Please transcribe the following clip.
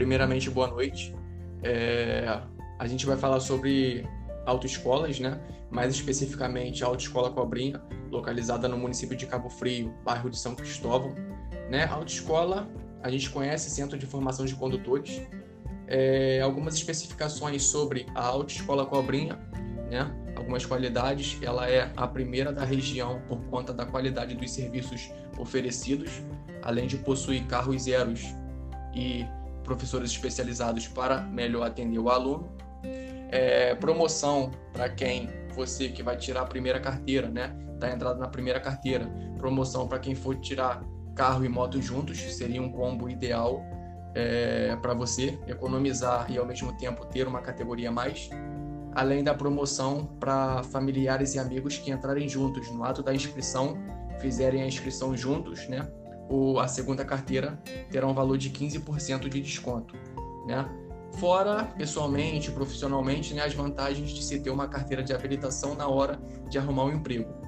primeiramente, boa noite. É, a gente vai falar sobre autoescolas, né? Mais especificamente a Autoescola Cobrinha, localizada no município de Cabo Frio, bairro de São Cristóvão. Né? Autoescola, a gente conhece Centro de Formação de Condutores. É, algumas especificações sobre a Autoescola Cobrinha, né? Algumas qualidades, ela é a primeira da região por conta da qualidade dos serviços oferecidos, além de possuir carros zeros e professores especializados para melhor atender o aluno. É, promoção para quem você que vai tirar a primeira carteira, né? Tá entrado na primeira carteira. Promoção para quem for tirar carro e moto juntos, seria um combo ideal é, para você economizar e ao mesmo tempo ter uma categoria mais. Além da promoção para familiares e amigos que entrarem juntos no ato da inscrição, fizerem a inscrição juntos, né? A segunda carteira terá um valor de 15% de desconto, né? Fora, pessoalmente, profissionalmente, né, as vantagens de se ter uma carteira de habilitação na hora de arrumar um emprego.